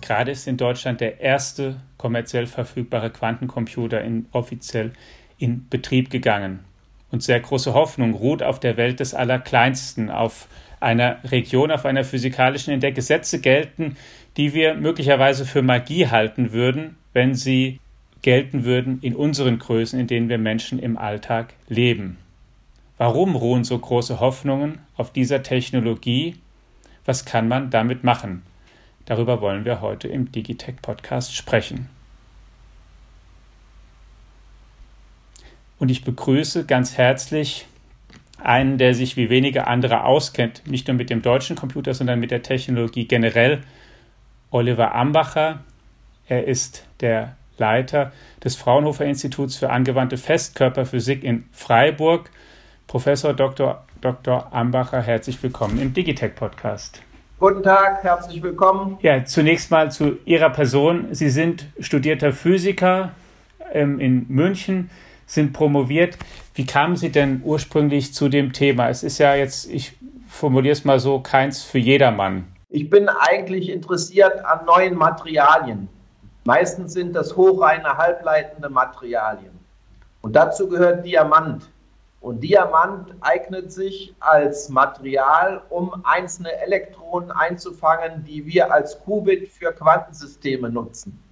Gerade ist in Deutschland der erste kommerziell verfügbare Quantencomputer in, offiziell in Betrieb gegangen. Und sehr große Hoffnung ruht auf der Welt des Allerkleinsten, auf einer Region, auf einer physikalischen, in der Gesetze gelten, die wir möglicherweise für Magie halten würden, wenn sie gelten würden in unseren Größen, in denen wir Menschen im Alltag leben. Warum ruhen so große Hoffnungen auf dieser Technologie? Was kann man damit machen? Darüber wollen wir heute im Digitech Podcast sprechen. Und ich begrüße ganz herzlich einen, der sich wie wenige andere auskennt, nicht nur mit dem deutschen Computer, sondern mit der Technologie generell, Oliver Ambacher. Er ist der Leiter des Fraunhofer Instituts für angewandte Festkörperphysik in Freiburg. Professor Dr. Dr. Ambacher, herzlich willkommen im Digitech Podcast. Guten Tag, herzlich willkommen. Ja, zunächst mal zu Ihrer Person. Sie sind studierter Physiker ähm, in München, sind promoviert. Wie kamen Sie denn ursprünglich zu dem Thema? Es ist ja jetzt, ich formuliere es mal so, keins für jedermann. Ich bin eigentlich interessiert an neuen Materialien. Meistens sind das hochreine, halbleitende Materialien. Und dazu gehört Diamant. Und Diamant eignet sich als Material, um einzelne Elektronen einzufangen, die wir als Qubit für Quantensysteme nutzen.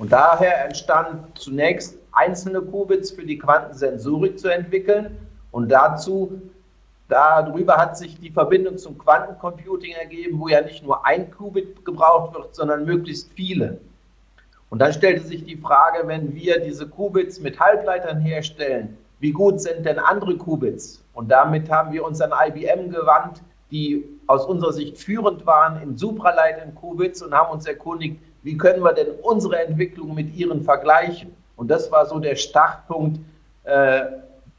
Und daher entstand zunächst einzelne Qubits für die Quantensensorik zu entwickeln. Und dazu, darüber hat sich die Verbindung zum Quantencomputing ergeben, wo ja nicht nur ein Qubit gebraucht wird, sondern möglichst viele. Und dann stellte sich die Frage, wenn wir diese Qubits mit Halbleitern herstellen, wie gut sind denn andere Qubits? Und damit haben wir uns an IBM gewandt, die aus unserer Sicht führend waren in supraleitenden Qubits und haben uns erkundigt, wie können wir denn unsere Entwicklung mit ihren vergleichen? Und das war so der Startpunkt, äh,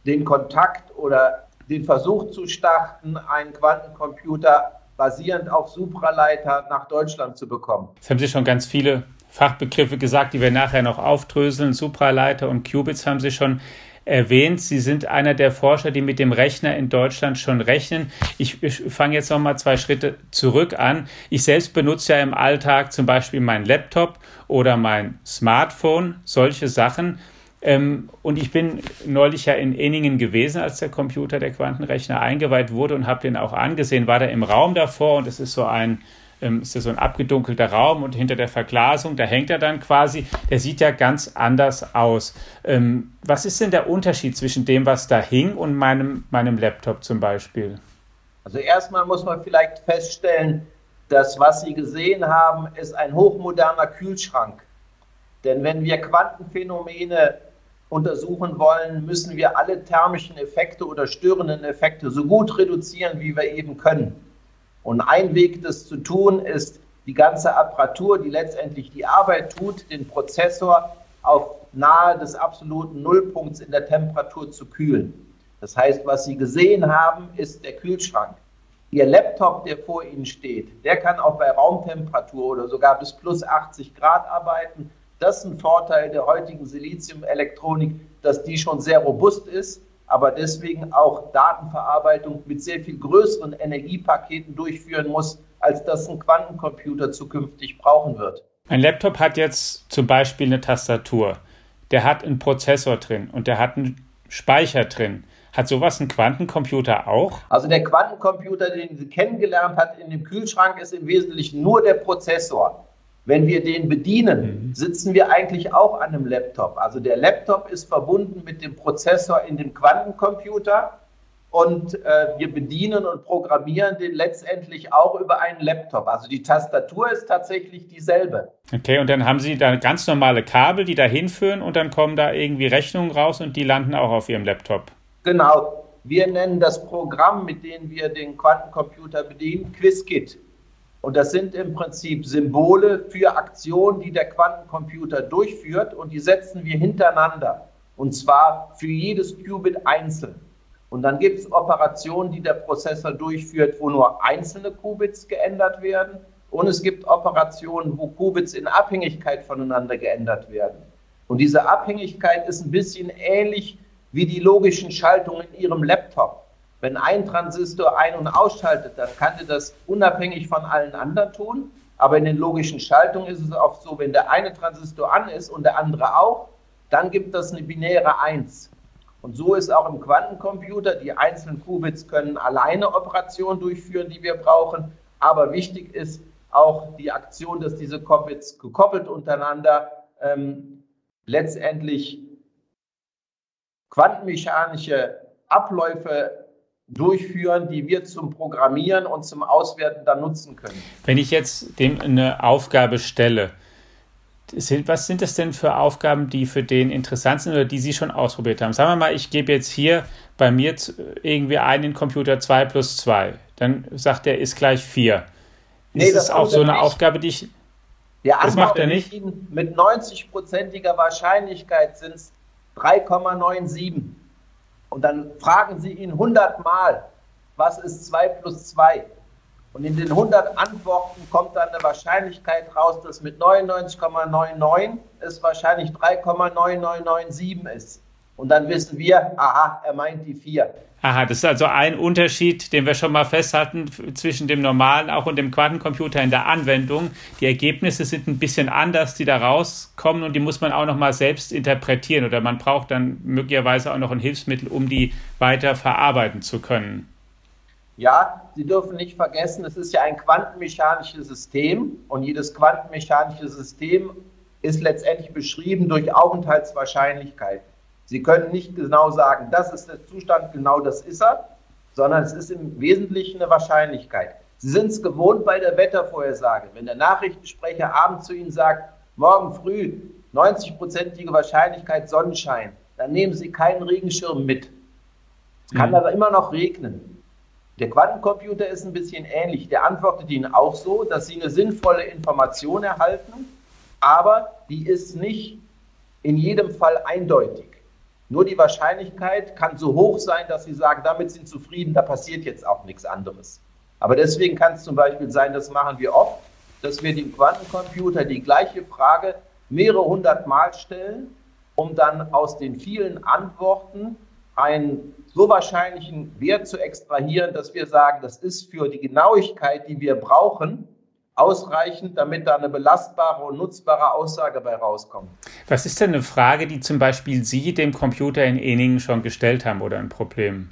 den Kontakt oder den Versuch zu starten, einen Quantencomputer basierend auf Supraleiter nach Deutschland zu bekommen. Jetzt haben Sie schon ganz viele Fachbegriffe gesagt, die wir nachher noch aufdröseln. Supraleiter und Qubits haben Sie schon erwähnt. Sie sind einer der Forscher, die mit dem Rechner in Deutschland schon rechnen. Ich, ich fange jetzt noch mal zwei Schritte zurück an. Ich selbst benutze ja im Alltag zum Beispiel meinen Laptop oder mein Smartphone, solche Sachen. Ähm, und ich bin neulich ja in Enningen gewesen, als der Computer, der Quantenrechner eingeweiht wurde und habe den auch angesehen, war da im Raum davor und es ist so ein ähm, ist ja so ein abgedunkelter Raum und hinter der Verglasung, da hängt er dann quasi, der sieht ja ganz anders aus. Ähm, was ist denn der Unterschied zwischen dem, was da hing und meinem, meinem Laptop zum Beispiel? Also erstmal muss man vielleicht feststellen, dass was Sie gesehen haben, ist ein hochmoderner Kühlschrank. Denn wenn wir Quantenphänomene untersuchen wollen, müssen wir alle thermischen Effekte oder störenden Effekte so gut reduzieren, wie wir eben können. Und ein Weg, das zu tun, ist, die ganze Apparatur, die letztendlich die Arbeit tut, den Prozessor auf nahe des absoluten Nullpunkts in der Temperatur zu kühlen. Das heißt, was Sie gesehen haben, ist der Kühlschrank. Ihr Laptop, der vor Ihnen steht, der kann auch bei Raumtemperatur oder sogar bis plus 80 Grad arbeiten. Das ist ein Vorteil der heutigen Siliziumelektronik, dass die schon sehr robust ist aber deswegen auch Datenverarbeitung mit sehr viel größeren Energiepaketen durchführen muss, als das ein Quantencomputer zukünftig brauchen wird. Ein Laptop hat jetzt zum Beispiel eine Tastatur, der hat einen Prozessor drin und der hat einen Speicher drin. Hat sowas ein Quantencomputer auch? Also der Quantencomputer, den Sie kennengelernt hat in dem Kühlschrank, ist im Wesentlichen nur der Prozessor. Wenn wir den bedienen, mhm. sitzen wir eigentlich auch an einem Laptop. Also der Laptop ist verbunden mit dem Prozessor in dem Quantencomputer und äh, wir bedienen und programmieren den letztendlich auch über einen Laptop. Also die Tastatur ist tatsächlich dieselbe. Okay, und dann haben Sie da ganz normale Kabel, die da hinführen und dann kommen da irgendwie Rechnungen raus und die landen auch auf Ihrem Laptop. Genau. Wir nennen das Programm, mit dem wir den Quantencomputer bedienen, QuizKit. Und das sind im Prinzip Symbole für Aktionen, die der Quantencomputer durchführt und die setzen wir hintereinander. Und zwar für jedes Qubit einzeln. Und dann gibt es Operationen, die der Prozessor durchführt, wo nur einzelne Qubits geändert werden. Und es gibt Operationen, wo Qubits in Abhängigkeit voneinander geändert werden. Und diese Abhängigkeit ist ein bisschen ähnlich wie die logischen Schaltungen in Ihrem Laptop. Wenn ein Transistor ein- und ausschaltet, dann kann er das unabhängig von allen anderen tun. Aber in den logischen Schaltungen ist es oft so, wenn der eine Transistor an ist und der andere auch, dann gibt das eine binäre 1. Und so ist auch im Quantencomputer, die einzelnen Qubits können alleine Operationen durchführen, die wir brauchen. Aber wichtig ist auch die Aktion, dass diese Qubits gekoppelt untereinander ähm, letztendlich quantenmechanische Abläufe durchführen, die wir zum Programmieren und zum Auswerten dann nutzen können. Wenn ich jetzt dem eine Aufgabe stelle, sind, was sind das denn für Aufgaben, die für den interessant sind oder die Sie schon ausprobiert haben? Sagen wir mal, ich gebe jetzt hier bei mir irgendwie einen Computer 2 plus 2. Dann sagt er, ist gleich 4. Nee, ist das, das auch so eine nicht. Aufgabe, die ich. Der das macht er nicht. Mit 90-prozentiger Wahrscheinlichkeit sind es 3,97. Und dann fragen Sie ihn 100 Mal, was ist 2 plus 2? Und in den 100 Antworten kommt dann eine Wahrscheinlichkeit raus, dass mit 99,99 es wahrscheinlich 3,9997 ist. Und dann wissen wir, aha, er meint die 4. Aha, das ist also ein Unterschied, den wir schon mal festhalten zwischen dem normalen auch und dem Quantencomputer in der Anwendung. Die Ergebnisse sind ein bisschen anders, die da rauskommen und die muss man auch noch mal selbst interpretieren oder man braucht dann möglicherweise auch noch ein Hilfsmittel, um die weiter verarbeiten zu können. Ja, Sie dürfen nicht vergessen, es ist ja ein quantenmechanisches System und jedes quantenmechanische System ist letztendlich beschrieben durch Aufenthaltswahrscheinlichkeiten. Sie können nicht genau sagen, das ist der Zustand, genau das ist er, sondern es ist im Wesentlichen eine Wahrscheinlichkeit. Sie sind es gewohnt bei der Wettervorhersage. Wenn der Nachrichtensprecher abends zu Ihnen sagt, morgen früh 90-prozentige Wahrscheinlichkeit Sonnenschein, dann nehmen Sie keinen Regenschirm mit. Es kann mhm. aber immer noch regnen. Der Quantencomputer ist ein bisschen ähnlich. Der antwortet Ihnen auch so, dass Sie eine sinnvolle Information erhalten, aber die ist nicht in jedem Fall eindeutig. Nur die Wahrscheinlichkeit kann so hoch sein, dass Sie sagen, damit sind zufrieden, da passiert jetzt auch nichts anderes. Aber deswegen kann es zum Beispiel sein, das machen wir oft, dass wir dem Quantencomputer die gleiche Frage mehrere hundert Mal stellen, um dann aus den vielen Antworten einen so wahrscheinlichen Wert zu extrahieren, dass wir sagen, das ist für die Genauigkeit, die wir brauchen, ausreichend, damit da eine belastbare und nutzbare Aussage bei rauskommt. Was ist denn eine Frage, die zum Beispiel Sie dem Computer in Eningen schon gestellt haben oder ein Problem?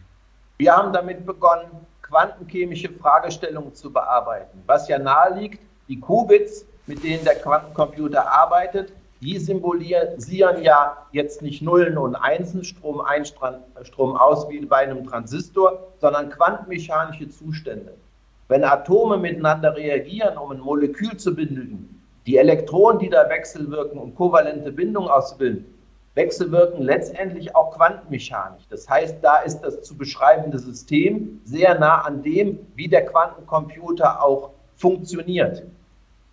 Wir haben damit begonnen, quantenchemische Fragestellungen zu bearbeiten. Was ja nahe liegt, die Qubits, mit denen der Quantencomputer arbeitet, die symbolisieren ja jetzt nicht Nullen und Einsen, Strom ein, Strom aus wie bei einem Transistor, sondern quantenmechanische Zustände. Wenn Atome miteinander reagieren, um ein Molekül zu binden, die Elektronen, die da wechselwirken, um kovalente Bindung auszubilden, wechselwirken letztendlich auch quantenmechanisch. Das heißt, da ist das zu beschreibende System sehr nah an dem, wie der Quantencomputer auch funktioniert.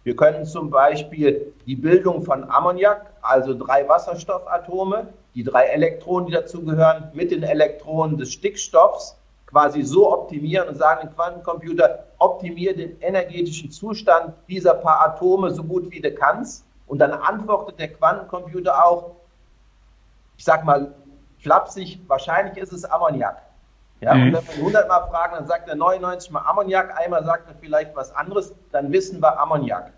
Wir können zum Beispiel die Bildung von Ammoniak, also drei Wasserstoffatome, die drei Elektronen, die dazugehören, mit den Elektronen des Stickstoffs quasi so optimieren und sagen dem Quantencomputer, optimiere den energetischen Zustand dieser paar Atome so gut wie du kannst. Und dann antwortet der Quantencomputer auch, ich sag mal flapsig, wahrscheinlich ist es Ammoniak. Ja, mhm. Und wenn wir 100 Mal fragen, dann sagt er 99 Mal Ammoniak, einmal sagt er vielleicht was anderes, dann wissen wir Ammoniak.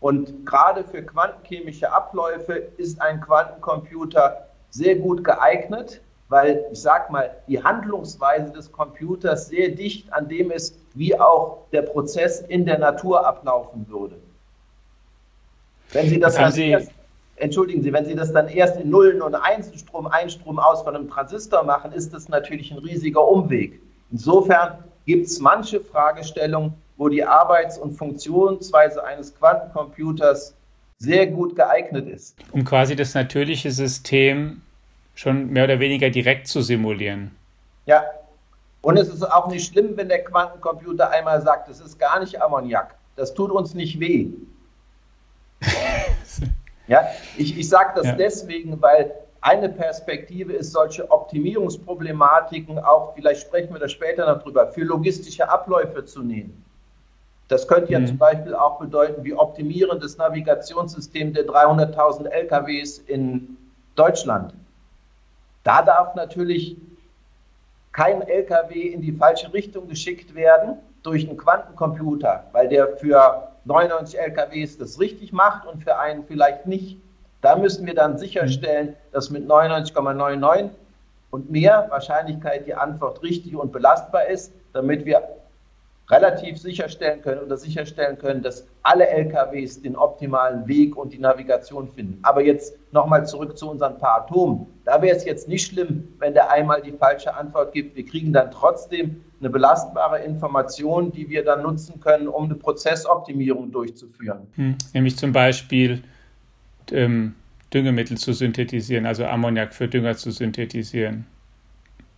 Und gerade für quantenchemische Abläufe ist ein Quantencomputer sehr gut geeignet, weil ich sage mal, die Handlungsweise des Computers sehr dicht an dem ist, wie auch der Prozess in der Natur ablaufen würde. Wenn Sie das, das Sie entschuldigen Sie, wenn Sie das dann erst in Nullen und Einsen Strom ein, Strom aus von einem Transistor machen, ist das natürlich ein riesiger Umweg. Insofern gibt es manche Fragestellungen, wo die Arbeits- und Funktionsweise eines Quantencomputers sehr gut geeignet ist. Um quasi das natürliche System schon mehr oder weniger direkt zu simulieren. Ja, und es ist auch nicht schlimm, wenn der Quantencomputer einmal sagt, es ist gar nicht Ammoniak. Das tut uns nicht weh. Ja, ich, ich sage das ja. deswegen, weil eine Perspektive ist, solche Optimierungsproblematiken auch, vielleicht sprechen wir da später noch drüber, für logistische Abläufe zu nehmen. Das könnte ja mhm. zum Beispiel auch bedeuten, wie optimieren das Navigationssystem der 300.000 LKWs in Deutschland. Da darf natürlich kein LKW in die falsche Richtung geschickt werden durch einen Quantencomputer, weil der für 99 LKWs das richtig macht und für einen vielleicht nicht. Da müssen wir dann sicherstellen, dass mit 99,99 und mehr Wahrscheinlichkeit die Antwort richtig und belastbar ist, damit wir relativ sicherstellen können oder sicherstellen können, dass alle LKWs den optimalen Weg und die Navigation finden. Aber jetzt nochmal zurück zu unseren paar Atomen. Da wäre es jetzt nicht schlimm, wenn der einmal die falsche Antwort gibt. Wir kriegen dann trotzdem eine belastbare Information, die wir dann nutzen können, um eine Prozessoptimierung durchzuführen. Hm, nämlich zum Beispiel ähm, Düngemittel zu synthetisieren, also Ammoniak für Dünger zu synthetisieren.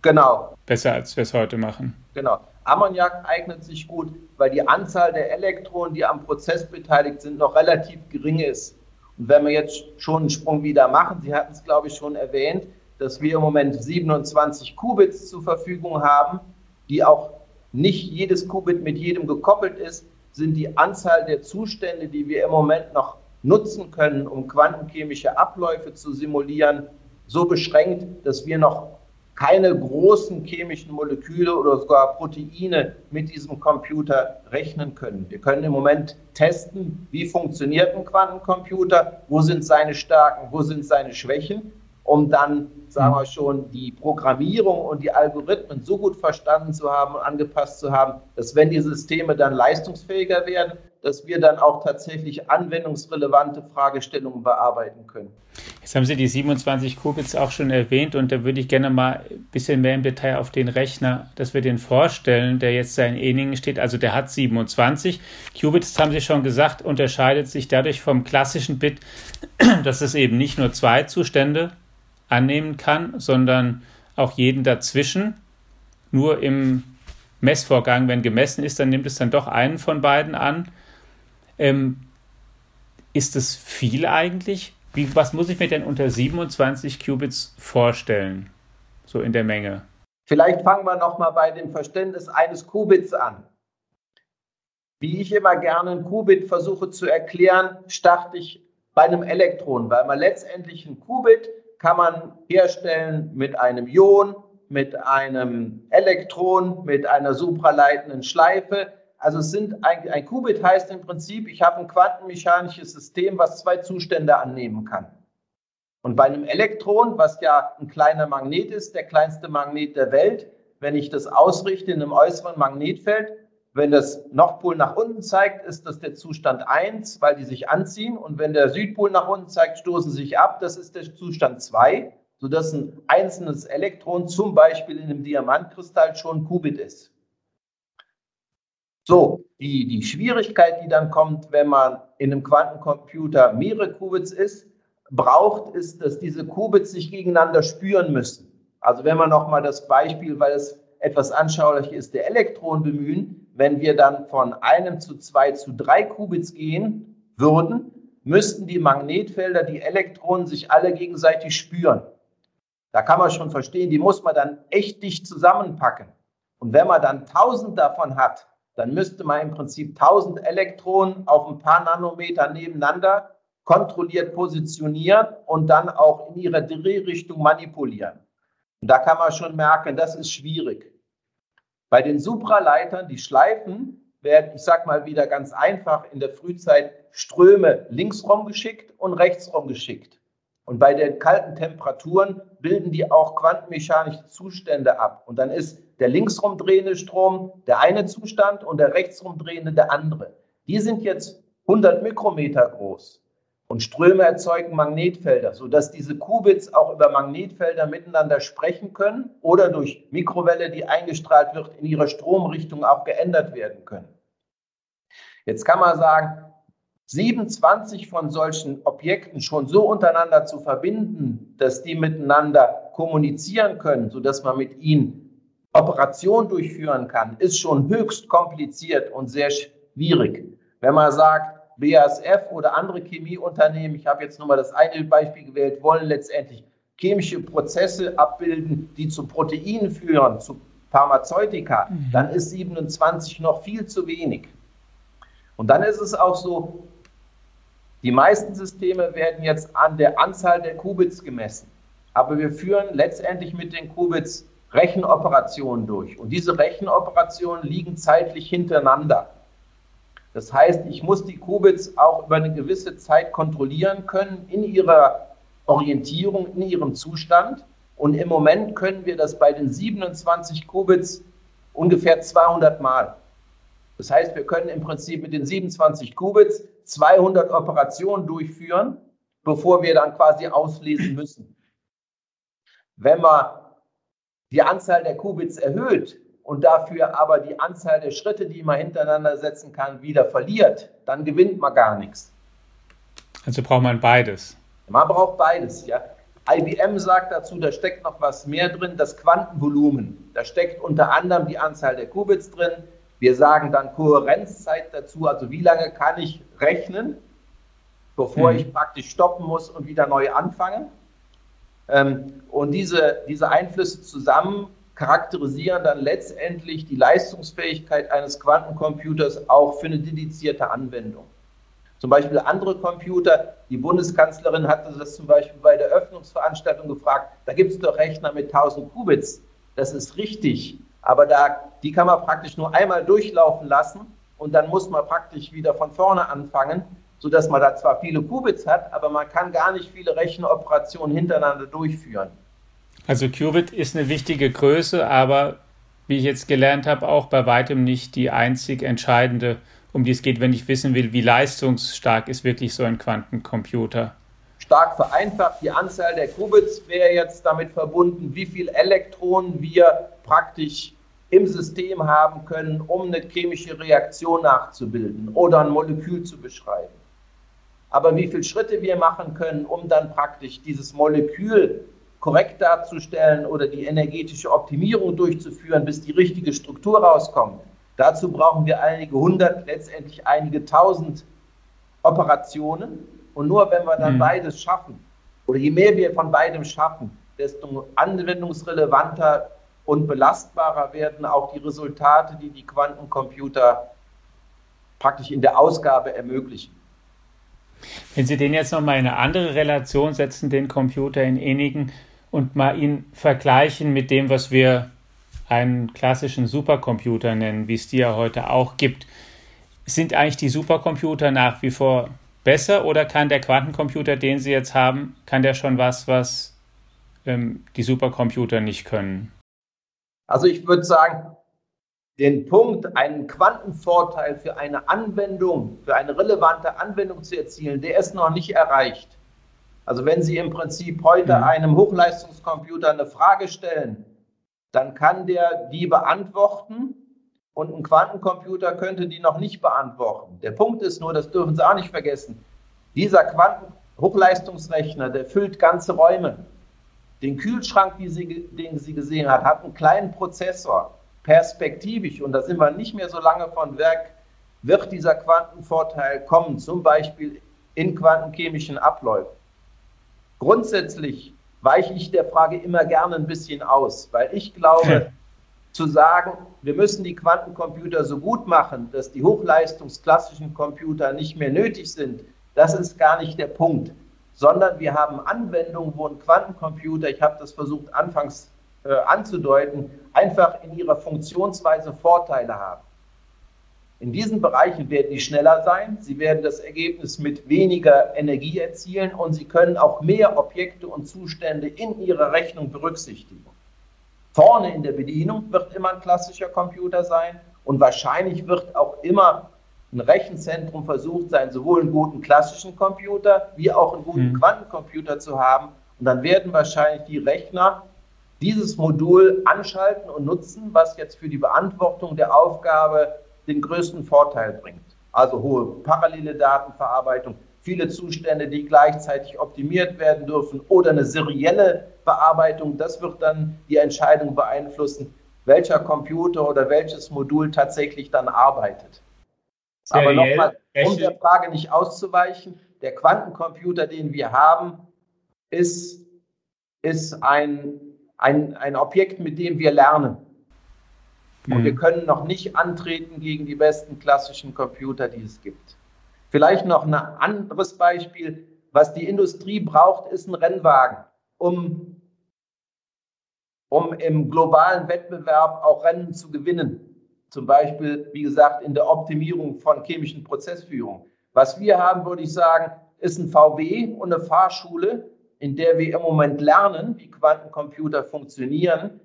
Genau. Besser als wir es heute machen. Genau. Ammoniak eignet sich gut, weil die Anzahl der Elektronen, die am Prozess beteiligt sind, noch relativ gering ist. Und wenn wir jetzt schon einen Sprung wieder machen, Sie hatten es, glaube ich, schon erwähnt, dass wir im Moment 27 Qubits zur Verfügung haben, die auch nicht jedes Qubit mit jedem gekoppelt ist, sind die Anzahl der Zustände, die wir im Moment noch nutzen können, um quantenchemische Abläufe zu simulieren, so beschränkt, dass wir noch keine großen chemischen Moleküle oder sogar Proteine mit diesem Computer rechnen können. Wir können im Moment testen, wie funktioniert ein Quantencomputer, wo sind seine Stärken, wo sind seine Schwächen, um dann, sagen wir schon, die Programmierung und die Algorithmen so gut verstanden zu haben und angepasst zu haben, dass wenn die Systeme dann leistungsfähiger werden, dass wir dann auch tatsächlich anwendungsrelevante Fragestellungen bearbeiten können. Jetzt haben Sie die 27 Qubits auch schon erwähnt und da würde ich gerne mal ein bisschen mehr im Detail auf den Rechner, dass wir den vorstellen, der jetzt da in Eningen steht. Also der hat 27 Qubits, haben Sie schon gesagt, unterscheidet sich dadurch vom klassischen Bit, dass es eben nicht nur zwei Zustände annehmen kann, sondern auch jeden dazwischen. Nur im Messvorgang, wenn gemessen ist, dann nimmt es dann doch einen von beiden an. Ähm, ist es viel eigentlich? Wie, was muss ich mir denn unter 27 Qubits vorstellen? So in der Menge. Vielleicht fangen wir nochmal bei dem Verständnis eines Qubits an. Wie ich immer gerne ein Qubit versuche zu erklären, starte ich bei einem Elektron, weil man letztendlich ein Qubit kann man herstellen mit einem Ion, mit einem Elektron, mit einer supraleitenden Schleife. Also sind ein, ein Qubit heißt im Prinzip, ich habe ein quantenmechanisches System, was zwei Zustände annehmen kann. Und bei einem Elektron, was ja ein kleiner Magnet ist, der kleinste Magnet der Welt, wenn ich das ausrichte in einem äußeren Magnetfeld, wenn das Nordpol nach unten zeigt, ist das der Zustand 1, weil die sich anziehen. Und wenn der Südpol nach unten zeigt, stoßen sie sich ab. Das ist der Zustand 2, sodass ein einzelnes Elektron zum Beispiel in einem Diamantkristall schon ein Qubit ist. So, die, die Schwierigkeit, die dann kommt, wenn man in einem Quantencomputer mehrere Qubits ist, braucht, ist, dass diese Qubits sich gegeneinander spüren müssen. Also wenn man nochmal das Beispiel, weil es etwas anschaulich ist, der Elektron bemühen, wenn wir dann von einem zu zwei zu drei Qubits gehen würden, müssten die Magnetfelder, die Elektronen sich alle gegenseitig spüren. Da kann man schon verstehen, die muss man dann echt dicht zusammenpacken. Und wenn man dann 1000 davon hat, dann müsste man im Prinzip 1000 Elektronen auf ein paar Nanometer nebeneinander kontrolliert positionieren und dann auch in ihrer Drehrichtung manipulieren. Und da kann man schon merken, das ist schwierig. Bei den Supraleitern, die Schleifen, werden, ich sage mal wieder ganz einfach, in der Frühzeit Ströme linksrum geschickt und rechtsrum geschickt. Und bei den kalten Temperaturen bilden die auch quantenmechanische Zustände ab. Und dann ist der linksrumdrehende Strom der eine Zustand und der rechtsrumdrehende der andere. Die sind jetzt 100 Mikrometer groß. Und Ströme erzeugen Magnetfelder, sodass diese Qubits auch über Magnetfelder miteinander sprechen können oder durch Mikrowelle, die eingestrahlt wird, in ihrer Stromrichtung auch geändert werden können. Jetzt kann man sagen, 27 von solchen Objekten schon so untereinander zu verbinden, dass die miteinander kommunizieren können, sodass man mit ihnen Operation durchführen kann, ist schon höchst kompliziert und sehr schwierig. Wenn man sagt, BASF oder andere Chemieunternehmen, ich habe jetzt nur mal das eine Beispiel gewählt, wollen letztendlich chemische Prozesse abbilden, die zu Proteinen führen, zu Pharmazeutika, mhm. dann ist 27 noch viel zu wenig. Und dann ist es auch so, die meisten Systeme werden jetzt an der Anzahl der Qubits gemessen. Aber wir führen letztendlich mit den Qubits Rechenoperationen durch. Und diese Rechenoperationen liegen zeitlich hintereinander. Das heißt, ich muss die Qubits auch über eine gewisse Zeit kontrollieren können in ihrer Orientierung, in ihrem Zustand. Und im Moment können wir das bei den 27 Qubits ungefähr 200 Mal. Das heißt, wir können im Prinzip mit den 27 Qubits 200 Operationen durchführen, bevor wir dann quasi auslesen müssen. Wenn man die Anzahl der Qubits erhöht und dafür aber die Anzahl der Schritte, die man hintereinander setzen kann, wieder verliert, dann gewinnt man gar nichts. Also braucht man beides. Man braucht beides, ja. IBM sagt dazu, da steckt noch was mehr drin, das Quantenvolumen. Da steckt unter anderem die Anzahl der Qubits drin. Wir sagen dann Kohärenzzeit dazu, also wie lange kann ich rechnen, bevor mhm. ich praktisch stoppen muss und wieder neu anfange. Ähm, und diese, diese Einflüsse zusammen charakterisieren dann letztendlich die Leistungsfähigkeit eines Quantencomputers auch für eine dedizierte Anwendung. Zum Beispiel andere Computer, die Bundeskanzlerin hatte das zum Beispiel bei der Öffnungsveranstaltung gefragt, da gibt es doch Rechner mit 1000 Qubits. Das ist richtig, aber da, die kann man praktisch nur einmal durchlaufen lassen und dann muss man praktisch wieder von vorne anfangen, sodass man da zwar viele Qubits hat, aber man kann gar nicht viele Rechenoperationen hintereinander durchführen. Also Qubit ist eine wichtige Größe, aber wie ich jetzt gelernt habe, auch bei weitem nicht die einzig entscheidende, um die es geht, wenn ich wissen will, wie leistungsstark ist wirklich so ein Quantencomputer. Stark vereinfacht, die Anzahl der Qubits wäre jetzt damit verbunden, wie viele Elektronen wir praktisch im System haben können, um eine chemische Reaktion nachzubilden oder ein Molekül zu beschreiben. Aber wie viele Schritte wir machen können, um dann praktisch dieses Molekül korrekt darzustellen oder die energetische Optimierung durchzuführen, bis die richtige Struktur rauskommt. Dazu brauchen wir einige hundert, letztendlich einige tausend Operationen. Und nur wenn wir dann mhm. beides schaffen, oder je mehr wir von beidem schaffen, desto anwendungsrelevanter und belastbarer werden auch die Resultate, die die Quantencomputer praktisch in der Ausgabe ermöglichen. Wenn Sie den jetzt nochmal in eine andere Relation setzen, den Computer in Enigen, und mal ihn vergleichen mit dem, was wir einen klassischen Supercomputer nennen, wie es die ja heute auch gibt. Sind eigentlich die Supercomputer nach wie vor besser oder kann der Quantencomputer, den Sie jetzt haben, kann der schon was, was ähm, die Supercomputer nicht können? Also ich würde sagen, den Punkt, einen Quantenvorteil für eine Anwendung, für eine relevante Anwendung zu erzielen, der ist noch nicht erreicht. Also wenn Sie im Prinzip heute mhm. einem Hochleistungscomputer eine Frage stellen, dann kann der die beantworten und ein Quantencomputer könnte die noch nicht beantworten. Der Punkt ist nur, das dürfen Sie auch nicht vergessen, dieser Quanten-Hochleistungsrechner, der füllt ganze Räume. Den Kühlschrank, den Sie gesehen haben, hat einen kleinen Prozessor. Perspektivisch, und da sind wir nicht mehr so lange von Werk, wird dieser Quantenvorteil kommen, zum Beispiel in quantenchemischen Abläufen. Grundsätzlich weiche ich der Frage immer gerne ein bisschen aus, weil ich glaube, zu sagen, wir müssen die Quantencomputer so gut machen, dass die hochleistungsklassischen Computer nicht mehr nötig sind, das ist gar nicht der Punkt, sondern wir haben Anwendungen, wo ein Quantencomputer, ich habe das versucht anfangs äh, anzudeuten, einfach in ihrer Funktionsweise Vorteile haben. In diesen Bereichen werden die schneller sein, sie werden das Ergebnis mit weniger Energie erzielen und sie können auch mehr Objekte und Zustände in ihrer Rechnung berücksichtigen. Vorne in der Bedienung wird immer ein klassischer Computer sein und wahrscheinlich wird auch immer ein Rechenzentrum versucht sein, sowohl einen guten klassischen Computer wie auch einen guten mhm. Quantencomputer zu haben. Und dann werden wahrscheinlich die Rechner dieses Modul anschalten und nutzen, was jetzt für die Beantwortung der Aufgabe den größten Vorteil bringt. Also hohe parallele Datenverarbeitung, viele Zustände, die gleichzeitig optimiert werden dürfen oder eine serielle Bearbeitung. Das wird dann die Entscheidung beeinflussen, welcher Computer oder welches Modul tatsächlich dann arbeitet. Seriell, Aber nochmal, um der Frage nicht auszuweichen, der Quantencomputer, den wir haben, ist, ist ein, ein, ein Objekt, mit dem wir lernen. Und wir mhm. können noch nicht antreten gegen die besten klassischen Computer, die es gibt. Vielleicht noch ein anderes Beispiel. Was die Industrie braucht, ist ein Rennwagen, um, um im globalen Wettbewerb auch Rennen zu gewinnen. Zum Beispiel, wie gesagt, in der Optimierung von chemischen Prozessführung. Was wir haben, würde ich sagen, ist ein VW und eine Fahrschule, in der wir im Moment lernen, wie Quantencomputer funktionieren,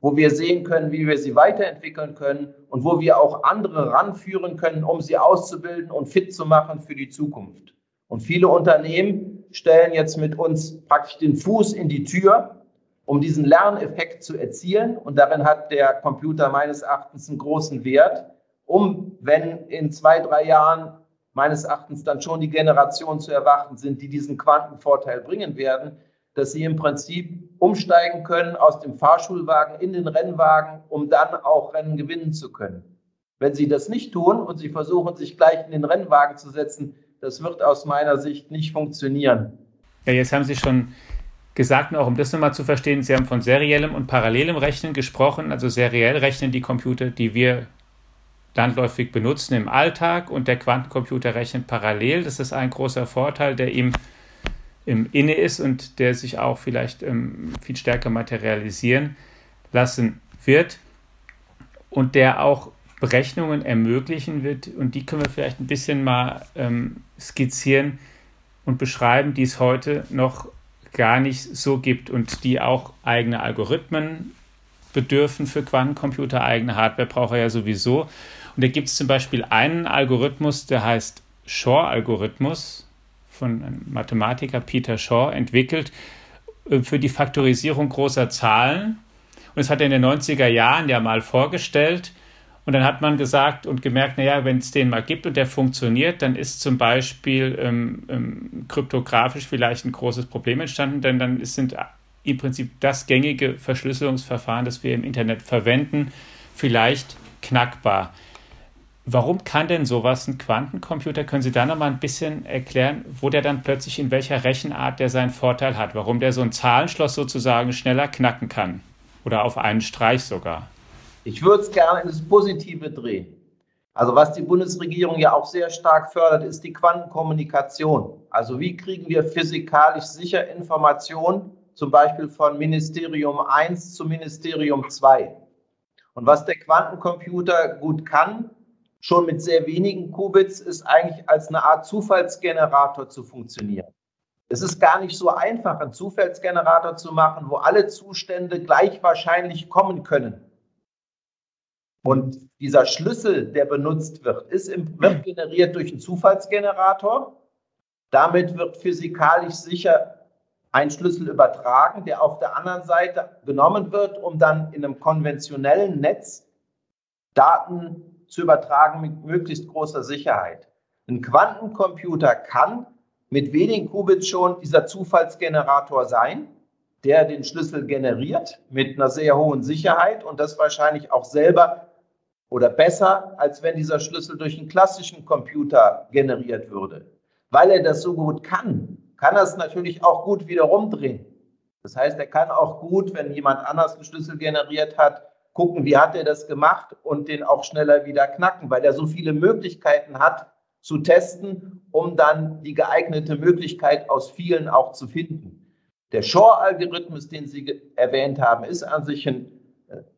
wo wir sehen können, wie wir sie weiterentwickeln können und wo wir auch andere ranführen können, um sie auszubilden und fit zu machen für die Zukunft. Und viele Unternehmen stellen jetzt mit uns praktisch den Fuß in die Tür, um diesen Lerneffekt zu erzielen. Und darin hat der Computer meines Erachtens einen großen Wert, um, wenn in zwei, drei Jahren meines Erachtens dann schon die Generationen zu erwarten sind, die diesen Quantenvorteil bringen werden, dass sie im Prinzip umsteigen können aus dem Fahrschulwagen in den Rennwagen, um dann auch Rennen gewinnen zu können. Wenn sie das nicht tun und sie versuchen, sich gleich in den Rennwagen zu setzen, das wird aus meiner Sicht nicht funktionieren. Ja, jetzt haben Sie schon gesagt, auch um das nochmal zu verstehen, Sie haben von seriellem und parallelem Rechnen gesprochen. Also seriell rechnen die Computer, die wir landläufig benutzen im Alltag und der Quantencomputer rechnet parallel. Das ist ein großer Vorteil, der ihm im Inne ist und der sich auch vielleicht ähm, viel stärker materialisieren lassen wird und der auch Berechnungen ermöglichen wird. Und die können wir vielleicht ein bisschen mal ähm, skizzieren und beschreiben, die es heute noch gar nicht so gibt und die auch eigene Algorithmen bedürfen für Quantencomputer, eigene Hardware braucht er ja sowieso. Und da gibt es zum Beispiel einen Algorithmus, der heißt Shor-Algorithmus von einem Mathematiker Peter Shaw entwickelt äh, für die Faktorisierung großer Zahlen. Und das hat er in den 90er Jahren ja mal vorgestellt. Und dann hat man gesagt und gemerkt, naja, wenn es den mal gibt und der funktioniert, dann ist zum Beispiel ähm, ähm, kryptografisch vielleicht ein großes Problem entstanden, denn dann sind im Prinzip das gängige Verschlüsselungsverfahren, das wir im Internet verwenden, vielleicht knackbar. Warum kann denn sowas ein Quantencomputer? Können Sie da noch mal ein bisschen erklären, wo der dann plötzlich in welcher Rechenart der seinen Vorteil hat? Warum der so ein Zahlenschloss sozusagen schneller knacken kann? Oder auf einen Streich sogar? Ich würde es gerne ins Positive drehen. Also was die Bundesregierung ja auch sehr stark fördert, ist die Quantenkommunikation. Also wie kriegen wir physikalisch sicher Informationen, zum Beispiel von Ministerium 1 zu Ministerium 2. Und was der Quantencomputer gut kann, schon mit sehr wenigen Qubits ist eigentlich als eine Art Zufallsgenerator zu funktionieren. Es ist gar nicht so einfach, einen Zufallsgenerator zu machen, wo alle Zustände gleich wahrscheinlich kommen können. Und dieser Schlüssel, der benutzt wird, ist im, wird generiert durch einen Zufallsgenerator. Damit wird physikalisch sicher ein Schlüssel übertragen, der auf der anderen Seite genommen wird, um dann in einem konventionellen Netz Daten zu übertragen mit möglichst großer Sicherheit. Ein Quantencomputer kann mit wenigen Qubits schon dieser Zufallsgenerator sein, der den Schlüssel generiert mit einer sehr hohen Sicherheit und das wahrscheinlich auch selber oder besser, als wenn dieser Schlüssel durch einen klassischen Computer generiert würde. Weil er das so gut kann, kann es natürlich auch gut wieder rumdrehen. Das heißt, er kann auch gut, wenn jemand anders einen Schlüssel generiert hat, gucken, wie hat er das gemacht und den auch schneller wieder knacken, weil er so viele Möglichkeiten hat zu testen, um dann die geeignete Möglichkeit aus vielen auch zu finden. Der Shor-Algorithmus, den Sie erwähnt haben, ist an sich ein,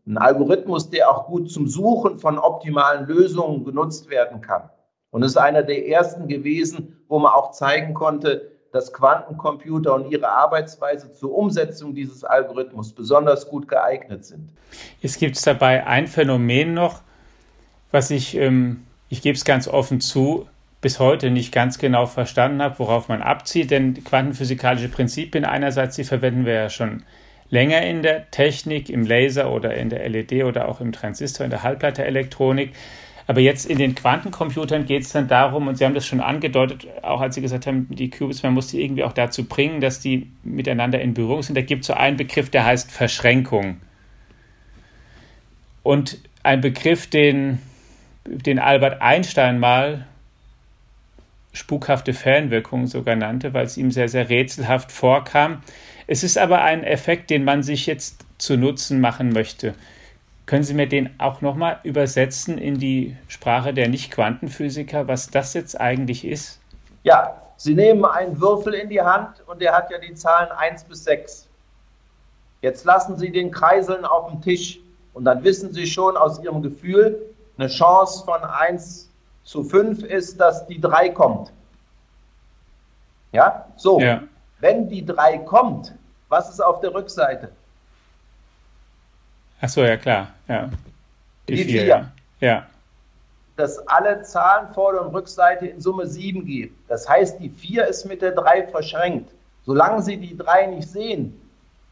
ein Algorithmus, der auch gut zum Suchen von optimalen Lösungen genutzt werden kann. Und ist einer der ersten gewesen, wo man auch zeigen konnte, dass Quantencomputer und ihre Arbeitsweise zur Umsetzung dieses Algorithmus besonders gut geeignet sind. Es gibt dabei ein Phänomen noch, was ich, ähm, ich gebe es ganz offen zu, bis heute nicht ganz genau verstanden habe, worauf man abzieht. Denn quantenphysikalische Prinzipien einerseits, die verwenden wir ja schon länger in der Technik, im Laser oder in der LED oder auch im Transistor, in der Halbleiterelektronik. Aber jetzt in den Quantencomputern geht es dann darum, und Sie haben das schon angedeutet, auch als Sie gesagt haben, die Qubits, man muss die irgendwie auch dazu bringen, dass die miteinander in Berührung sind. Da gibt es so einen Begriff, der heißt Verschränkung. Und ein Begriff, den, den Albert Einstein mal spukhafte Fernwirkung sogar nannte, weil es ihm sehr, sehr rätselhaft vorkam. Es ist aber ein Effekt, den man sich jetzt zu Nutzen machen möchte. Können Sie mir den auch nochmal übersetzen in die Sprache der Nicht-Quantenphysiker, was das jetzt eigentlich ist? Ja, Sie nehmen einen Würfel in die Hand und der hat ja die Zahlen 1 bis 6. Jetzt lassen Sie den Kreiseln auf dem Tisch und dann wissen Sie schon aus Ihrem Gefühl, eine Chance von 1 zu 5 ist, dass die 3 kommt. Ja, so. Ja. Wenn die 3 kommt, was ist auf der Rückseite? Ach so, ja klar. Ja. Die 4. Ja. ja. Dass alle Zahlen Vorder- und Rückseite in Summe 7 geben. Das heißt, die 4 ist mit der 3 verschränkt. Solange Sie die 3 nicht sehen,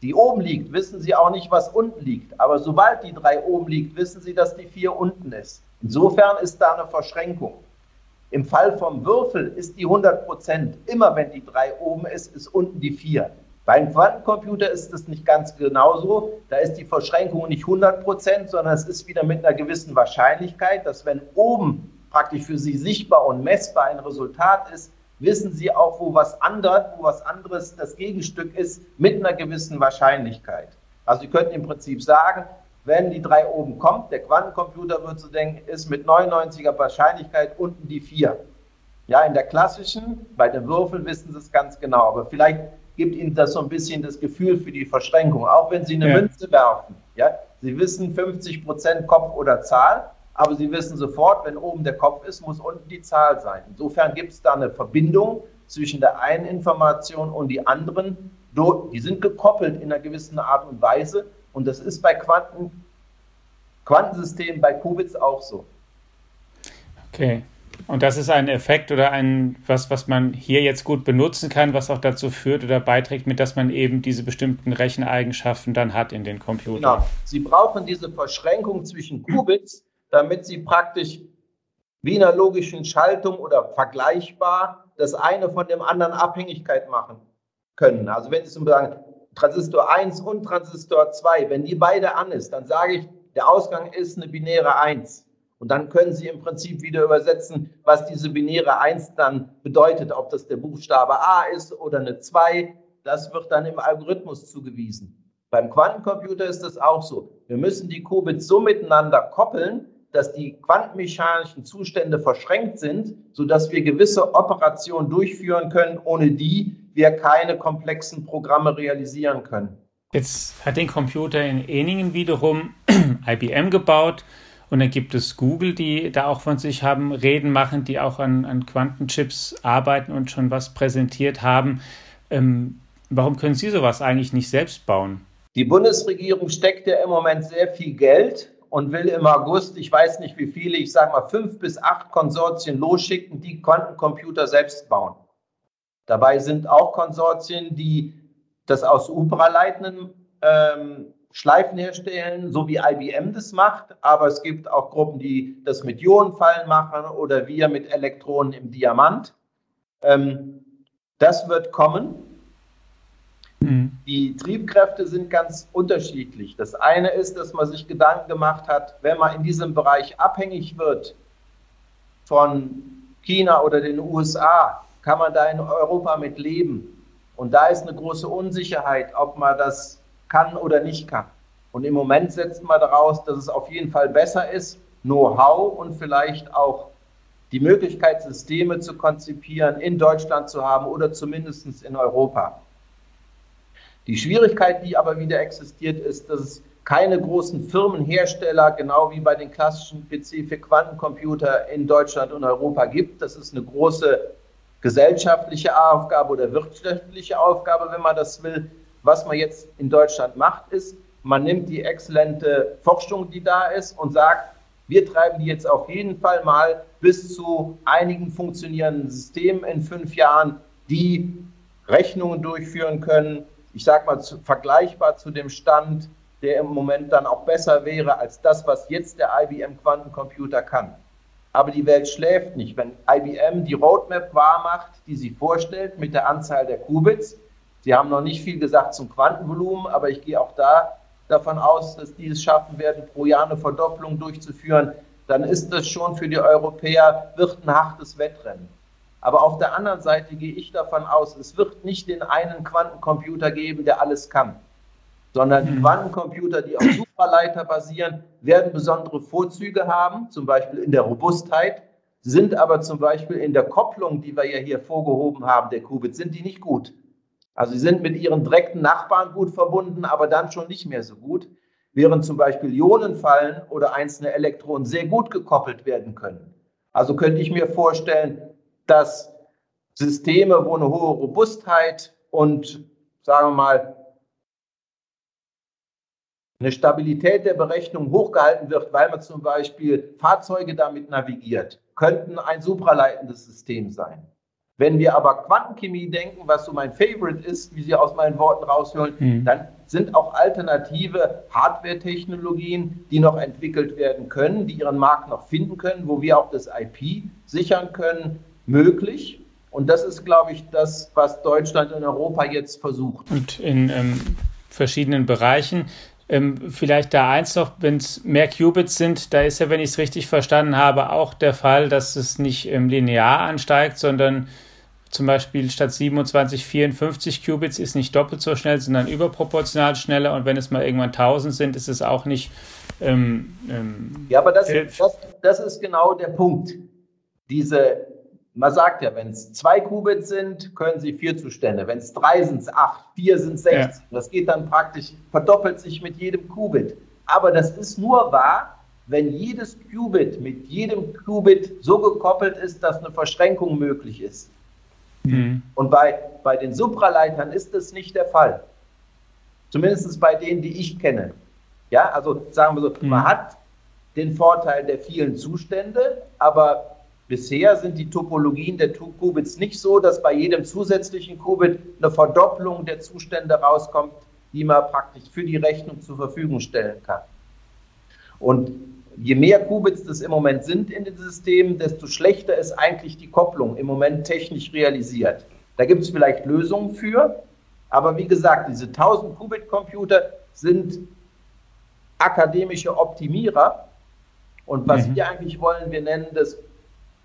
die oben liegt, wissen Sie auch nicht, was unten liegt. Aber sobald die 3 oben liegt, wissen Sie, dass die 4 unten ist. Insofern ist da eine Verschränkung. Im Fall vom Würfel ist die 100 Prozent. Immer wenn die 3 oben ist, ist unten die 4. Beim Quantencomputer ist es nicht ganz genauso. Da ist die Verschränkung nicht 100 Prozent, sondern es ist wieder mit einer gewissen Wahrscheinlichkeit, dass wenn oben praktisch für Sie sichtbar und messbar ein Resultat ist, wissen Sie auch, wo was anderes, wo was anderes das Gegenstück ist, mit einer gewissen Wahrscheinlichkeit. Also Sie könnten im Prinzip sagen, wenn die 3 oben kommt, der Quantencomputer wird so denken, ist mit 99er Wahrscheinlichkeit unten die 4. Ja, in der klassischen, bei den Würfeln wissen Sie es ganz genau, aber vielleicht gibt Ihnen das so ein bisschen das Gefühl für die Verschränkung, auch wenn Sie eine ja. Münze werfen. Ja, Sie wissen 50 Prozent Kopf oder Zahl, aber Sie wissen sofort, wenn oben der Kopf ist, muss unten die Zahl sein. Insofern gibt es da eine Verbindung zwischen der einen Information und die anderen. Die sind gekoppelt in einer gewissen Art und Weise und das ist bei Quanten, Quantensystemen, bei Qubits auch so. Okay. Und das ist ein Effekt oder ein was, was man hier jetzt gut benutzen kann, was auch dazu führt oder beiträgt, mit dass man eben diese bestimmten Recheneigenschaften dann hat in den Computern. Genau. Sie brauchen diese Verschränkung zwischen Qubits, damit Sie praktisch wie in einer logischen Schaltung oder vergleichbar das eine von dem anderen Abhängigkeit machen können. Also wenn Sie zum Beispiel Transistor 1 und Transistor 2, wenn die beide an ist, dann sage ich, der Ausgang ist eine binäre 1. Und dann können Sie im Prinzip wieder übersetzen, was diese binäre 1 dann bedeutet, ob das der Buchstabe A ist oder eine 2. Das wird dann im Algorithmus zugewiesen. Beim Quantencomputer ist das auch so. Wir müssen die Qubits so miteinander koppeln, dass die quantenmechanischen Zustände verschränkt sind, sodass wir gewisse Operationen durchführen können, ohne die wir keine komplexen Programme realisieren können. Jetzt hat den Computer in Eningen wiederum IBM gebaut und dann gibt es Google, die da auch von sich haben Reden machen, die auch an, an Quantenchips arbeiten und schon was präsentiert haben. Ähm, warum können Sie sowas eigentlich nicht selbst bauen? Die Bundesregierung steckt ja im Moment sehr viel Geld und will im August, ich weiß nicht wie viele, ich sage mal fünf bis acht Konsortien losschicken, die Quantencomputer selbst bauen. Dabei sind auch Konsortien, die das aus supraleitenden ähm, Schleifen herstellen, so wie IBM das macht. Aber es gibt auch Gruppen, die das mit Ionenfallen machen oder wir mit Elektronen im Diamant. Ähm, das wird kommen. Mhm. Die Triebkräfte sind ganz unterschiedlich. Das eine ist, dass man sich Gedanken gemacht hat, wenn man in diesem Bereich abhängig wird von China oder den USA, kann man da in Europa mit leben? Und da ist eine große Unsicherheit, ob man das kann oder nicht kann. Und im Moment setzt man daraus, dass es auf jeden Fall besser ist, Know-how und vielleicht auch die Möglichkeit, Systeme zu konzipieren, in Deutschland zu haben oder zumindest in Europa. Die Schwierigkeit, die aber wieder existiert, ist, dass es keine großen Firmenhersteller, genau wie bei den klassischen PC für Quantencomputer in Deutschland und Europa gibt. Das ist eine große gesellschaftliche Aufgabe oder wirtschaftliche Aufgabe, wenn man das will. Was man jetzt in Deutschland macht, ist, man nimmt die exzellente Forschung, die da ist, und sagt, wir treiben die jetzt auf jeden Fall mal bis zu einigen funktionierenden Systemen in fünf Jahren, die Rechnungen durchführen können. Ich sage mal zu, vergleichbar zu dem Stand, der im Moment dann auch besser wäre als das, was jetzt der IBM Quantencomputer kann aber die Welt schläft nicht. Wenn IBM die Roadmap wahrmacht, die sie vorstellt mit der Anzahl der Qubits, sie haben noch nicht viel gesagt zum Quantenvolumen, aber ich gehe auch da davon aus, dass die es schaffen werden, pro Jahr eine Verdopplung durchzuführen, dann ist das schon für die Europäer, wird ein hartes Wettrennen. Aber auf der anderen Seite gehe ich davon aus, es wird nicht den einen Quantencomputer geben, der alles kann sondern die mhm. Quantencomputer, die auf Supraleiter basieren, werden besondere Vorzüge haben, zum Beispiel in der Robustheit, sind aber zum Beispiel in der Kopplung, die wir ja hier vorgehoben haben, der Qubits, sind die nicht gut. Also sie sind mit ihren direkten Nachbarn gut verbunden, aber dann schon nicht mehr so gut, während zum Beispiel Ionenfallen oder einzelne Elektronen sehr gut gekoppelt werden können. Also könnte ich mir vorstellen, dass Systeme, wo eine hohe Robustheit und, sagen wir mal, eine Stabilität der Berechnung hochgehalten wird, weil man zum Beispiel Fahrzeuge damit navigiert, könnten ein supraleitendes System sein. Wenn wir aber Quantenchemie denken, was so mein Favorite ist, wie Sie aus meinen Worten raushören, mhm. dann sind auch alternative Hardware-Technologien, die noch entwickelt werden können, die ihren Markt noch finden können, wo wir auch das IP sichern können, möglich. Und das ist, glaube ich, das, was Deutschland und Europa jetzt versucht. Und in ähm, verschiedenen Bereichen. Ähm, vielleicht da eins noch, wenn es mehr Qubits sind, da ist ja, wenn ich es richtig verstanden habe, auch der Fall, dass es nicht ähm, linear ansteigt, sondern zum Beispiel statt 27, 54 Qubits ist nicht doppelt so schnell, sondern überproportional schneller. Und wenn es mal irgendwann 1000 sind, ist es auch nicht. Ähm, ähm, ja, aber das, das, das ist genau der Punkt. Diese, man sagt ja, wenn es zwei Qubits sind, können sie vier Zustände. Wenn es drei sind, es acht, vier sind 16. Ja. Das geht dann praktisch, verdoppelt sich mit jedem Qubit. Aber das ist nur wahr, wenn jedes Qubit mit jedem Qubit so gekoppelt ist, dass eine Verschränkung möglich ist. Mhm. Und bei, bei den Supraleitern ist das nicht der Fall. Zumindest bei denen, die ich kenne. Ja, also sagen wir so, mhm. man hat den Vorteil der vielen Zustände, aber bisher sind die Topologien der Qubits nicht so, dass bei jedem zusätzlichen Qubit eine Verdopplung der Zustände rauskommt, die man praktisch für die Rechnung zur Verfügung stellen kann. Und je mehr Qubits das im Moment sind in den Systemen, desto schlechter ist eigentlich die Kopplung im Moment technisch realisiert. Da gibt es vielleicht Lösungen für, aber wie gesagt, diese 1000 Qubit-Computer sind akademische Optimierer. Und was mhm. wir eigentlich wollen, wir nennen das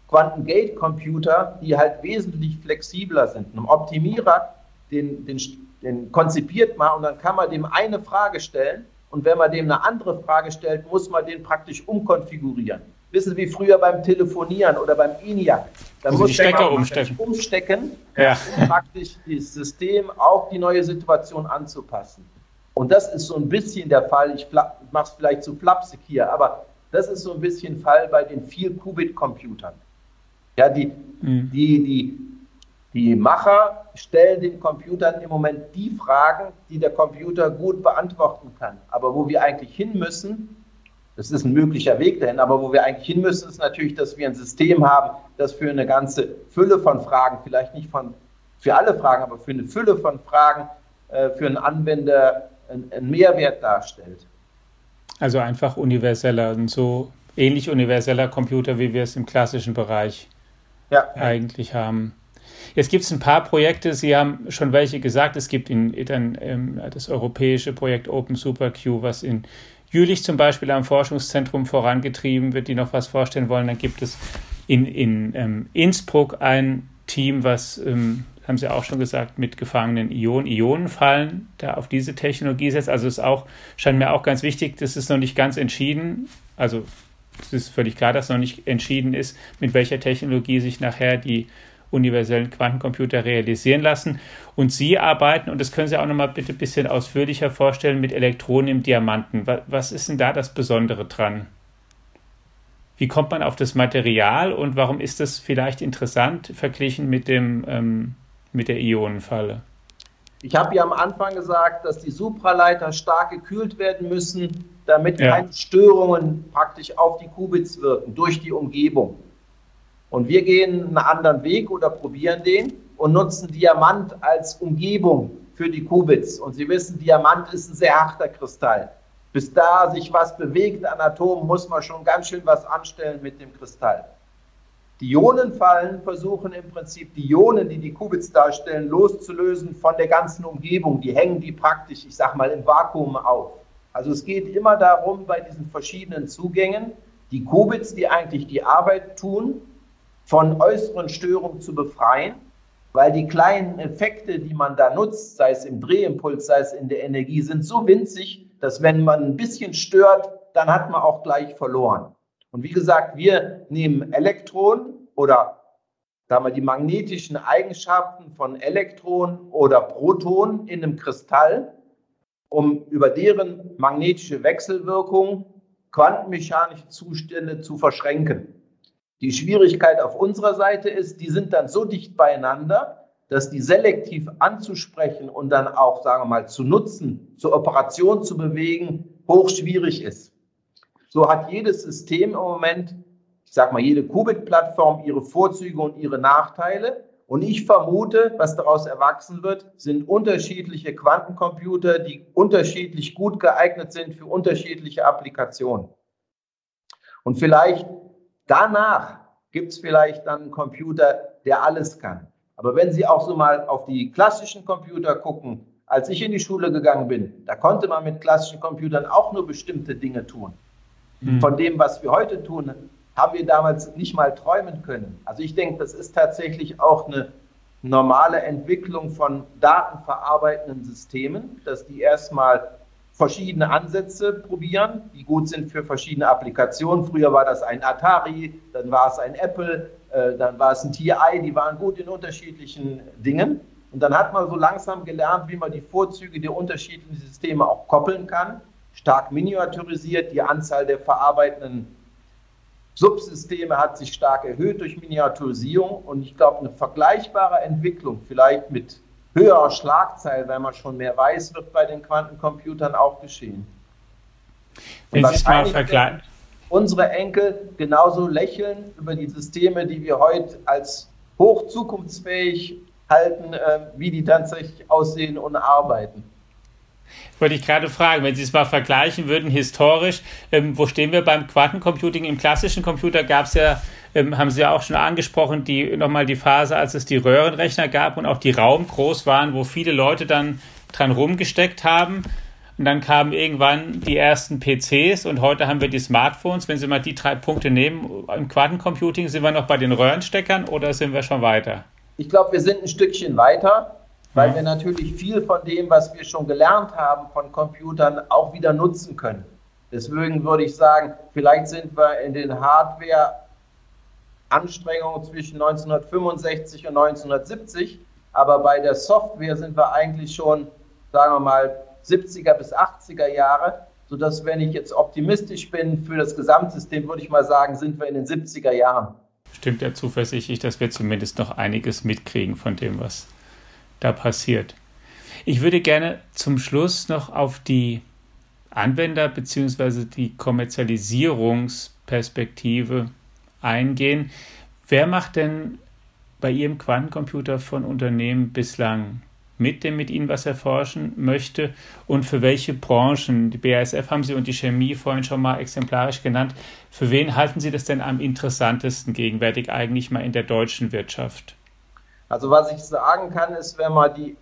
Quantum Gate Computer, die halt wesentlich flexibler sind. Ein Optimierer, den, den, den konzipiert man und dann kann man dem eine Frage stellen und wenn man dem eine andere Frage stellt, muss man den praktisch umkonfigurieren. Wissen Sie, wie früher beim Telefonieren oder beim ENIAC. Da also muss die Stecker umstecken. umstecken, ja. um praktisch das System auf die neue Situation anzupassen. Und das ist so ein bisschen der Fall. Ich mache es vielleicht zu flapsig hier, aber das ist so ein bisschen Fall bei den 4-Qubit-Computern. Ja, die, mhm. die, die, die Macher stellen den Computern im Moment die Fragen, die der Computer gut beantworten kann. Aber wo wir eigentlich hin müssen, das ist ein möglicher Weg dahin, aber wo wir eigentlich hin müssen, ist natürlich, dass wir ein System haben, das für eine ganze Fülle von Fragen, vielleicht nicht von, für alle Fragen, aber für eine Fülle von Fragen äh, für einen Anwender einen Mehrwert darstellt. Also einfach universeller, und so ähnlich universeller Computer, wie wir es im klassischen Bereich ja. eigentlich haben. Jetzt gibt es ein paar Projekte, Sie haben schon welche gesagt. Es gibt in, in, ähm, das europäische Projekt Open SuperQ, was in Jülich zum Beispiel am Forschungszentrum vorangetrieben wird, die noch was vorstellen wollen. Dann gibt es in, in ähm, Innsbruck ein Team, was, ähm, haben Sie auch schon gesagt, mit gefangenen Ionen, Ionenfallen da auf diese Technologie setzt. Also ist auch, scheint mir auch ganz wichtig, das ist noch nicht ganz entschieden. Also es ist völlig klar, dass noch nicht entschieden ist, mit welcher Technologie sich nachher die universellen Quantencomputer realisieren lassen. Und Sie arbeiten, und das können Sie auch noch mal bitte ein bisschen ausführlicher vorstellen, mit Elektronen im Diamanten. Was ist denn da das Besondere dran? Wie kommt man auf das Material und warum ist das vielleicht interessant verglichen mit, dem, ähm, mit der Ionenfalle? Ich habe ja am Anfang gesagt, dass die Supraleiter stark gekühlt werden müssen, damit ja. keine Störungen praktisch auf die Qubits wirken durch die Umgebung. Und wir gehen einen anderen Weg oder probieren den und nutzen Diamant als Umgebung für die Qubits. Und Sie wissen, Diamant ist ein sehr harter Kristall. Bis da sich was bewegt an Atomen, muss man schon ganz schön was anstellen mit dem Kristall. Die Ionenfallen versuchen im Prinzip die Ionen, die die Qubits darstellen, loszulösen von der ganzen Umgebung. Die hängen die praktisch, ich sag mal, im Vakuum auf. Also es geht immer darum, bei diesen verschiedenen Zugängen, die Qubits, die eigentlich die Arbeit tun, von äußeren Störungen zu befreien, weil die kleinen Effekte, die man da nutzt, sei es im Drehimpuls, sei es in der Energie, sind so winzig, dass wenn man ein bisschen stört, dann hat man auch gleich verloren. Und wie gesagt, wir nehmen Elektronen oder sagen wir, die magnetischen Eigenschaften von Elektronen oder Protonen in einem Kristall, um über deren magnetische Wechselwirkung quantenmechanische Zustände zu verschränken. Die Schwierigkeit auf unserer Seite ist, die sind dann so dicht beieinander, dass die selektiv anzusprechen und dann auch, sagen wir mal, zu nutzen, zur Operation zu bewegen, hochschwierig ist. So hat jedes System im Moment, ich sage mal, jede Qubit-Plattform ihre Vorzüge und ihre Nachteile. Und ich vermute, was daraus erwachsen wird, sind unterschiedliche Quantencomputer, die unterschiedlich gut geeignet sind für unterschiedliche Applikationen. Und vielleicht danach gibt es vielleicht dann einen Computer, der alles kann. Aber wenn Sie auch so mal auf die klassischen Computer gucken, als ich in die Schule gegangen bin, da konnte man mit klassischen Computern auch nur bestimmte Dinge tun. Mhm. Von dem, was wir heute tun, haben wir damals nicht mal träumen können. Also ich denke, das ist tatsächlich auch eine normale Entwicklung von datenverarbeitenden Systemen, dass die erstmal verschiedene Ansätze probieren, die gut sind für verschiedene Applikationen. Früher war das ein Atari, dann war es ein Apple, äh, dann war es ein TI, die waren gut in unterschiedlichen Dingen. Und dann hat man so langsam gelernt, wie man die Vorzüge der unterschiedlichen Systeme auch koppeln kann. Stark miniaturisiert, die Anzahl der verarbeitenden Subsysteme hat sich stark erhöht durch Miniaturisierung. Und ich glaube, eine vergleichbare Entwicklung, vielleicht mit höherer Schlagzeile, weil man schon mehr weiß, wird bei den Quantencomputern auch geschehen. Wenn Sie es mal vergleichen. Unsere Enkel genauso lächeln über die Systeme, die wir heute als hoch zukunftsfähig halten, äh, wie die tatsächlich aussehen und arbeiten. Wollte ich gerade fragen, wenn Sie es mal vergleichen würden, historisch, ähm, wo stehen wir beim Quantencomputing? Im klassischen Computer gab es ja, ähm, haben Sie ja auch schon angesprochen, die nochmal die Phase, als es die Röhrenrechner gab und auch die Raum groß waren, wo viele Leute dann dran rumgesteckt haben. Und dann kamen irgendwann die ersten PCs und heute haben wir die Smartphones. Wenn Sie mal die drei Punkte nehmen, im Quantencomputing, sind wir noch bei den Röhrensteckern oder sind wir schon weiter? Ich glaube, wir sind ein Stückchen weiter, weil ja. wir natürlich viel von dem, was wir schon gelernt haben von Computern, auch wieder nutzen können. Deswegen würde ich sagen, vielleicht sind wir in den Hardware-Anstrengungen zwischen 1965 und 1970, aber bei der Software sind wir eigentlich schon, sagen wir mal, 70er bis 80er Jahre, sodass, wenn ich jetzt optimistisch bin für das Gesamtsystem, würde ich mal sagen, sind wir in den 70er Jahren stimmt ja zuversichtlich, dass wir zumindest noch einiges mitkriegen von dem, was da passiert. Ich würde gerne zum Schluss noch auf die Anwender bzw. die Kommerzialisierungsperspektive eingehen. Wer macht denn bei Ihrem Quantencomputer von Unternehmen bislang mit, der mit Ihnen was erforschen möchte und für welche Branchen, die BASF haben Sie und die Chemie vorhin schon mal exemplarisch genannt, für wen halten Sie das denn am interessantesten gegenwärtig eigentlich mal in der deutschen Wirtschaft? Also was ich sagen kann, ist, wenn man die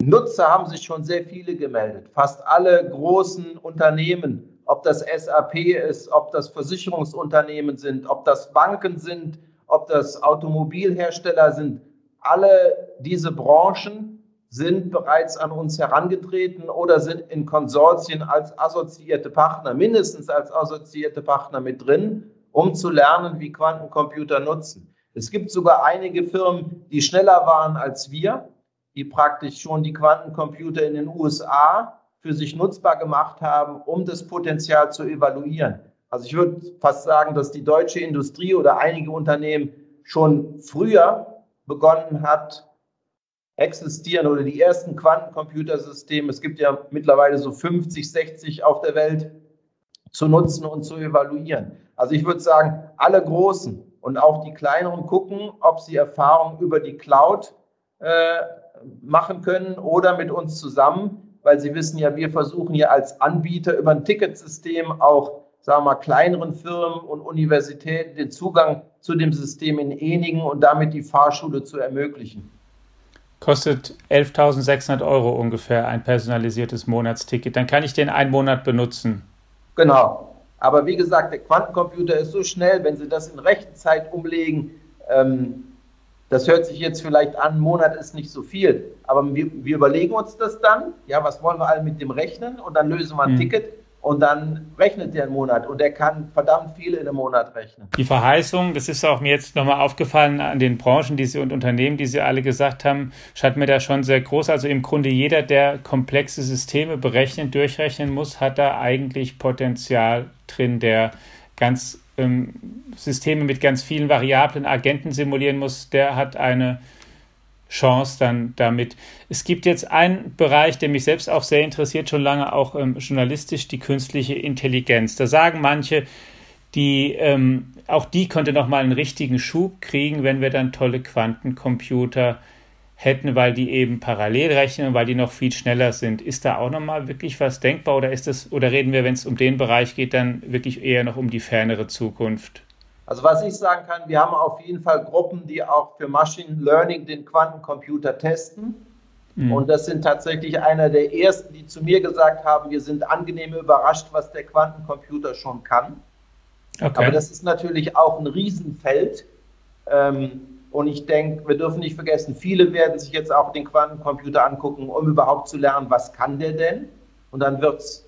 Nutzer haben sich schon sehr viele gemeldet, fast alle großen Unternehmen, ob das SAP ist, ob das Versicherungsunternehmen sind, ob das Banken sind, ob das Automobilhersteller sind, alle diese Branchen sind bereits an uns herangetreten oder sind in Konsortien als assoziierte Partner, mindestens als assoziierte Partner mit drin, um zu lernen, wie Quantencomputer nutzen. Es gibt sogar einige Firmen, die schneller waren als wir, die praktisch schon die Quantencomputer in den USA für sich nutzbar gemacht haben, um das Potenzial zu evaluieren. Also ich würde fast sagen, dass die deutsche Industrie oder einige Unternehmen schon früher begonnen hat, existieren oder die ersten Quantencomputersysteme, es gibt ja mittlerweile so 50, 60 auf der Welt, zu nutzen und zu evaluieren. Also ich würde sagen, alle Großen und auch die kleineren gucken, ob sie Erfahrungen über die Cloud äh, machen können oder mit uns zusammen, weil sie wissen ja, wir versuchen ja als Anbieter über ein Ticketsystem auch, sagen wir mal, kleineren Firmen und Universitäten den Zugang zu dem System in Enigen und damit die Fahrschule zu ermöglichen. Kostet 11.600 Euro ungefähr ein personalisiertes Monatsticket. Dann kann ich den einen Monat benutzen. Genau. Aber wie gesagt, der Quantencomputer ist so schnell, wenn Sie das in Rechenzeit umlegen, ähm, das hört sich jetzt vielleicht an, ein Monat ist nicht so viel, aber wir, wir, überlegen uns das dann, ja, was wollen wir alle mit dem rechnen und dann lösen wir ein mhm. Ticket und dann rechnet der einen Monat und er kann verdammt viel in einem Monat rechnen. Die Verheißung, das ist auch mir jetzt nochmal aufgefallen an den Branchen die Sie und Unternehmen, die Sie alle gesagt haben, scheint mir da schon sehr groß. Also im Grunde jeder, der komplexe Systeme berechnen, durchrechnen muss, hat da eigentlich Potenzial drin, der ganz ähm, Systeme mit ganz vielen variablen Agenten simulieren muss, der hat eine Chance dann damit. Es gibt jetzt einen Bereich, der mich selbst auch sehr interessiert, schon lange auch ähm, journalistisch, die künstliche Intelligenz. Da sagen manche, die ähm, auch die könnte noch mal einen richtigen Schub kriegen, wenn wir dann tolle Quantencomputer hätten, weil die eben parallel rechnen und weil die noch viel schneller sind. Ist da auch noch mal wirklich was denkbar oder ist das oder reden wir, wenn es um den Bereich geht, dann wirklich eher noch um die fernere Zukunft? Also was ich sagen kann, wir haben auf jeden Fall Gruppen, die auch für Machine Learning den Quantencomputer testen. Mhm. Und das sind tatsächlich einer der ersten, die zu mir gesagt haben, wir sind angenehm überrascht, was der Quantencomputer schon kann. Okay. Aber das ist natürlich auch ein Riesenfeld. Ähm, und ich denke, wir dürfen nicht vergessen, viele werden sich jetzt auch den Quantencomputer angucken, um überhaupt zu lernen, was kann der denn? Und dann wird es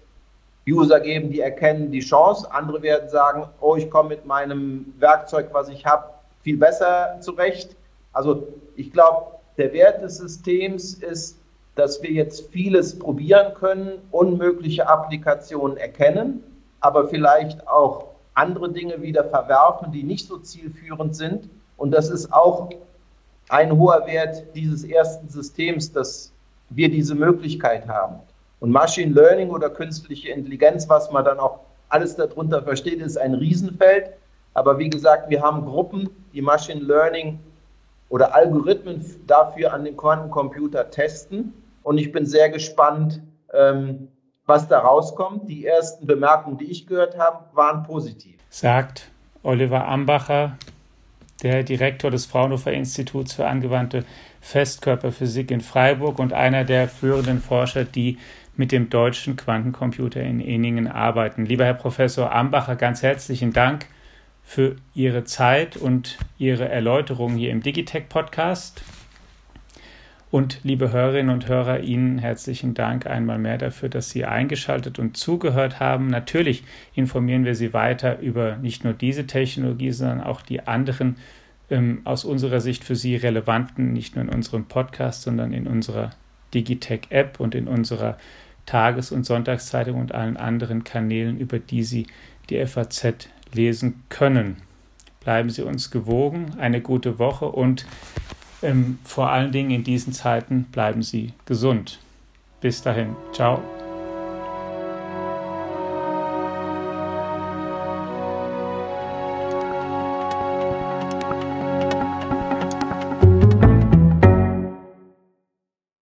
User geben, die erkennen die Chance. Andere werden sagen, oh, ich komme mit meinem Werkzeug, was ich habe, viel besser zurecht. Also ich glaube, der Wert des Systems ist, dass wir jetzt vieles probieren können, unmögliche Applikationen erkennen, aber vielleicht auch andere Dinge wieder verwerfen, die nicht so zielführend sind. Und das ist auch ein hoher Wert dieses ersten Systems, dass wir diese Möglichkeit haben. Und Machine Learning oder künstliche Intelligenz, was man dann auch alles darunter versteht, ist ein Riesenfeld. Aber wie gesagt, wir haben Gruppen, die Machine Learning oder Algorithmen dafür an den Quantencomputer testen. Und ich bin sehr gespannt, ähm, was da rauskommt. Die ersten Bemerkungen, die ich gehört habe, waren positiv. Sagt Oliver Ambacher, der Direktor des Fraunhofer Instituts für angewandte Festkörperphysik in Freiburg und einer der führenden Forscher, die mit dem deutschen Quantencomputer in Eningen arbeiten. Lieber Herr Professor Ambacher, ganz herzlichen Dank für Ihre Zeit und Ihre Erläuterungen hier im Digitech Podcast. Und liebe Hörerinnen und Hörer, Ihnen herzlichen Dank einmal mehr dafür, dass Sie eingeschaltet und zugehört haben. Natürlich informieren wir Sie weiter über nicht nur diese Technologie, sondern auch die anderen ähm, aus unserer Sicht für Sie relevanten, nicht nur in unserem Podcast, sondern in unserer Digitech-App und in unserer Tages- und Sonntagszeitung und allen anderen Kanälen, über die Sie die FAZ lesen können. Bleiben Sie uns gewogen, eine gute Woche und vor allen Dingen in diesen Zeiten bleiben Sie gesund. Bis dahin, ciao.